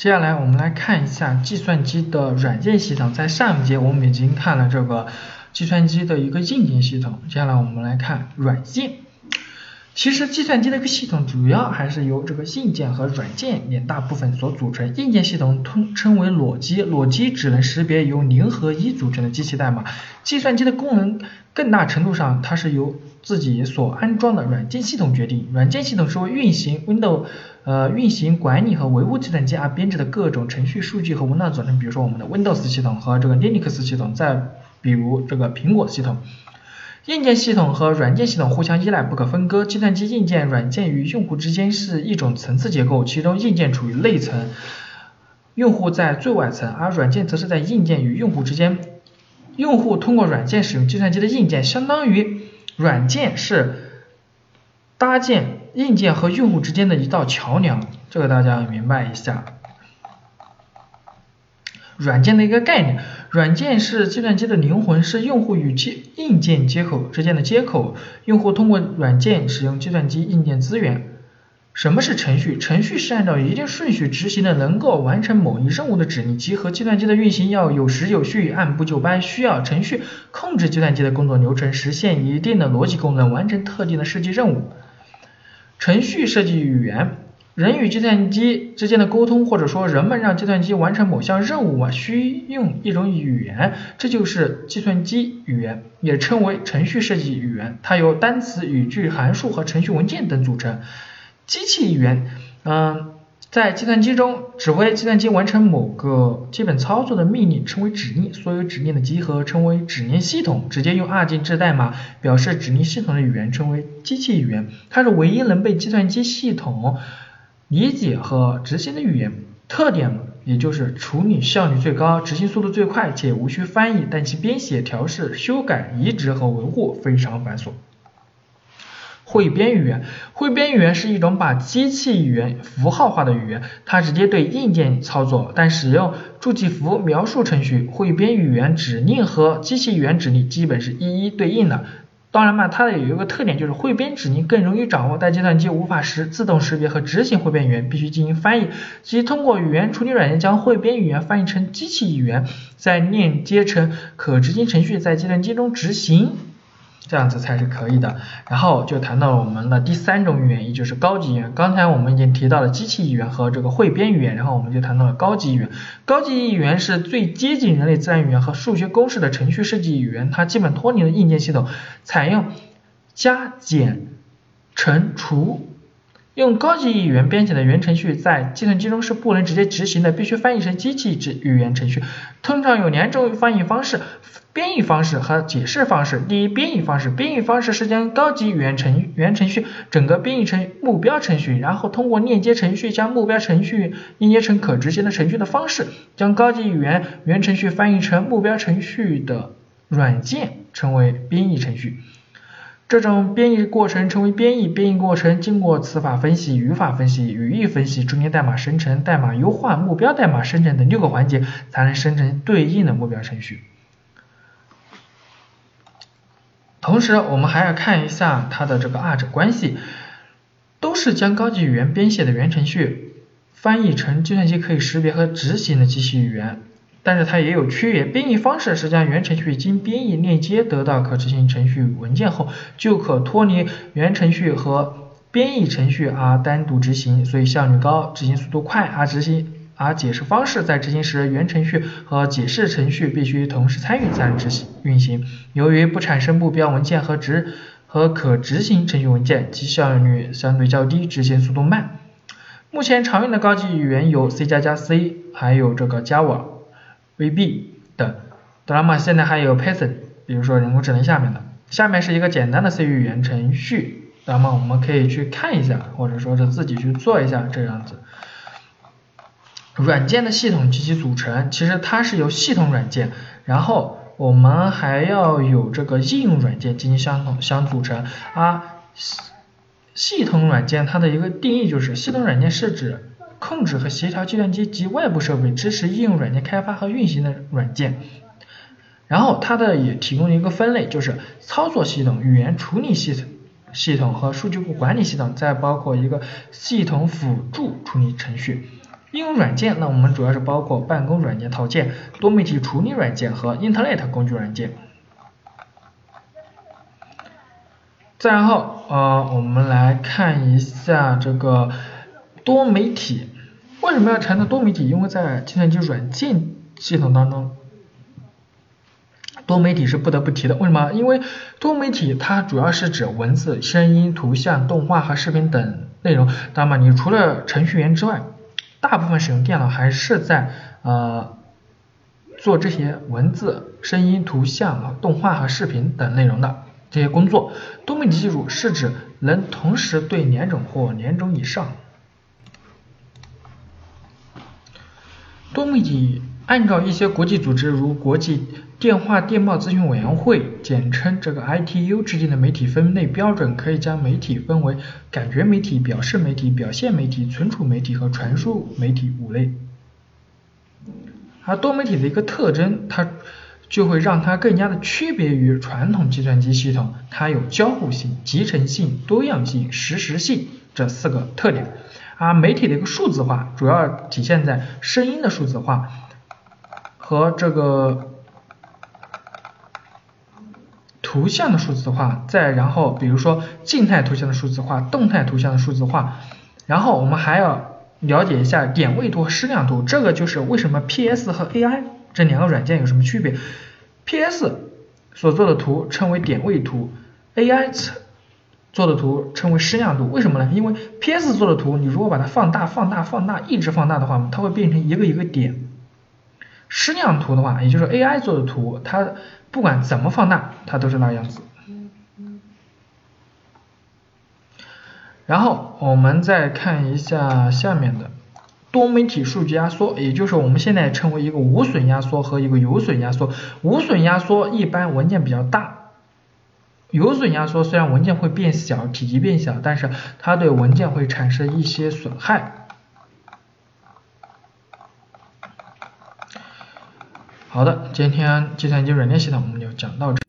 接下来我们来看一下计算机的软件系统。在上一节我们已经看了这个计算机的一个硬件系统，接下来我们来看软件。其实计算机的一个系统主要还是由这个硬件和软件两大部分所组成。硬件系统通称为裸机，裸机只能识别由零和一组成的机器代码。计算机的功能更大程度上它是由自己所安装的软件系统决定。软件系统是为运行 Windows 呃运行管理和维护计算机而编制的各种程序、数据和文档组成。比如说我们的 Windows 系统和这个 Linux 系统，再比如这个苹果系统。硬件系统和软件系统互相依赖，不可分割。计算机硬件、软件与用户之间是一种层次结构，其中硬件处于内层，用户在最外层，而软件则是在硬件与用户之间。用户通过软件使用计算机的硬件，相当于软件是搭建硬件和用户之间的一道桥梁。这个大家要明白一下。软件的一个概念，软件是计算机的灵魂，是用户与接硬件接口之间的接口。用户通过软件使用计算机硬件资源。什么是程序？程序是按照一定顺序执行的，能够完成某一任务的指令集合计算机的运行要有时有序、按部就班，需要程序控制计算机的工作流程，实现一定的逻辑功能，完成特定的设计任务。程序设计语言。人与计算机之间的沟通，或者说人们让计算机完成某项任务啊，需用一种语言，这就是计算机语言，也称为程序设计语言。它由单词、语句、函数和程序文件等组成。机器语言，嗯，在计算机中指挥计算机完成某个基本操作的命令称为指令，所有指令的集合称为指令系统。直接用二进制代码表示指令系统的语言称为机器语言，它是唯一能被计算机系统。理解和执行的语言特点，也就是处理效率最高，执行速度最快，且无需翻译，但其编写、调试、修改、移植和维护非常繁琐。汇编语言，汇编语言是一种把机器语言符号化的语言，它直接对硬件操作，但使用助记符描述程序。汇编语言指令和机器语言指令基本是一一对应的。当然嘛，它的有一个特点就是汇编指令更容易掌握，但计算机无法识自动识别和执行汇编语言，必须进行翻译，即通过语言处理软件将汇编语言翻译成机器语言，再链接成可执行程序，在计算机中执行。这样子才是可以的，然后就谈到了我们的第三种语言，也就是高级语言。刚才我们已经提到了机器语言和这个汇编语言，然后我们就谈到了高级语言。高级语言是最接近人类自然语言和数学公式的程序设计语言，它基本脱离了硬件系统，采用加减乘除。用高级语言编写的原程序在计算机中是不能直接执行的，必须翻译成机器语语言程序。通常有两种翻译方式。编译方式和解释方式。第一，编译方式，编译方式是将高级语言程原程序整个编译成目标程序，然后通过链接程序将目标程序链接成可执行的程序的方式，将高级语言原程序翻译成目标程序的软件，称为编译程序。这种编译过程称为编译。编译过程经过词法分析、语法分析、语义分析、中间代码生成、代码优化、目标代码生成等六个环节，才能生成对应的目标程序。同时，我们还要看一下它的这个二者关系，都是将高级语言编写的原程序翻译成计算机可以识别和执行的机器语言，但是它也有区别。编译方式是将原程序经编译链接得到可执行程序文件后，就可脱离原程序和编译程序而单独执行，所以效率高，执行速度快，而执行。而解释方式在执行时，原程序和解释程序必须同时参与才能执行运行。由于不产生目标文件和执和可执行程序文件，其效率相对较低，执行速度慢。目前常用的高级语言有 C 加加 C，还有这个 Java、VB 等。当然嘛，现在还有 Python，比如说人工智能下面的。下面是一个简单的 C 语言程序，那么我们可以去看一下，或者说是自己去做一下这样子。软件的系统及其组成，其实它是由系统软件，然后我们还要有这个应用软件进行相同相组成。啊，系统软件它的一个定义就是，系统软件是指控制和协调计算机及外部设备，支持应用软件开发和运行的软件。然后它的也提供了一个分类，就是操作系统、语言处理系统系统和数据库管理系统，再包括一个系统辅助处理程序。应用软件，那我们主要是包括办公软件套件、多媒体处理软件和 Internet 工具软件。再然后，呃，我们来看一下这个多媒体。为什么要谈到多媒体？因为在计算机软件系统当中，多媒体是不得不提的。为什么？因为多媒体它主要是指文字、声音、图像、动画和视频等内容。那么，你除了程序员之外，大部分使用电脑还是在呃做这些文字、声音、图像、动画和视频等内容的。这些工作，多媒体技术是指能同时对两种或两种以上。多媒体按照一些国际组织，如国际电话电报咨询委员会，简称这个 ITU 制定的媒体分类标准，可以将媒体分为感觉媒体、表示媒体、表现媒体、存储媒体和传输媒体五类。而多媒体的一个特征，它。就会让它更加的区别于传统计算机系统，它有交互性、集成性、多样性、实时性这四个特点。而媒体的一个数字化，主要体现在声音的数字化和这个图像的数字化，再然后比如说静态图像的数字化、动态图像的数字化，然后我们还要了解一下点位图和矢量图，这个就是为什么 PS 和 AI。这两个软件有什么区别？PS 所做的图称为点位图，AI 做的图称为矢量图。为什么呢？因为 PS 做的图，你如果把它放大、放大、放大，一直放大的话，它会变成一个一个点。矢量图的话，也就是 AI 做的图，它不管怎么放大，它都是那样子。然后我们再看一下下面的。多媒体数据压缩，也就是我们现在称为一个无损压缩和一个有损压缩。无损压缩一般文件比较大，有损压缩虽然文件会变小，体积变小，但是它对文件会产生一些损害。好的，今天计算机软件系统我们就讲到这。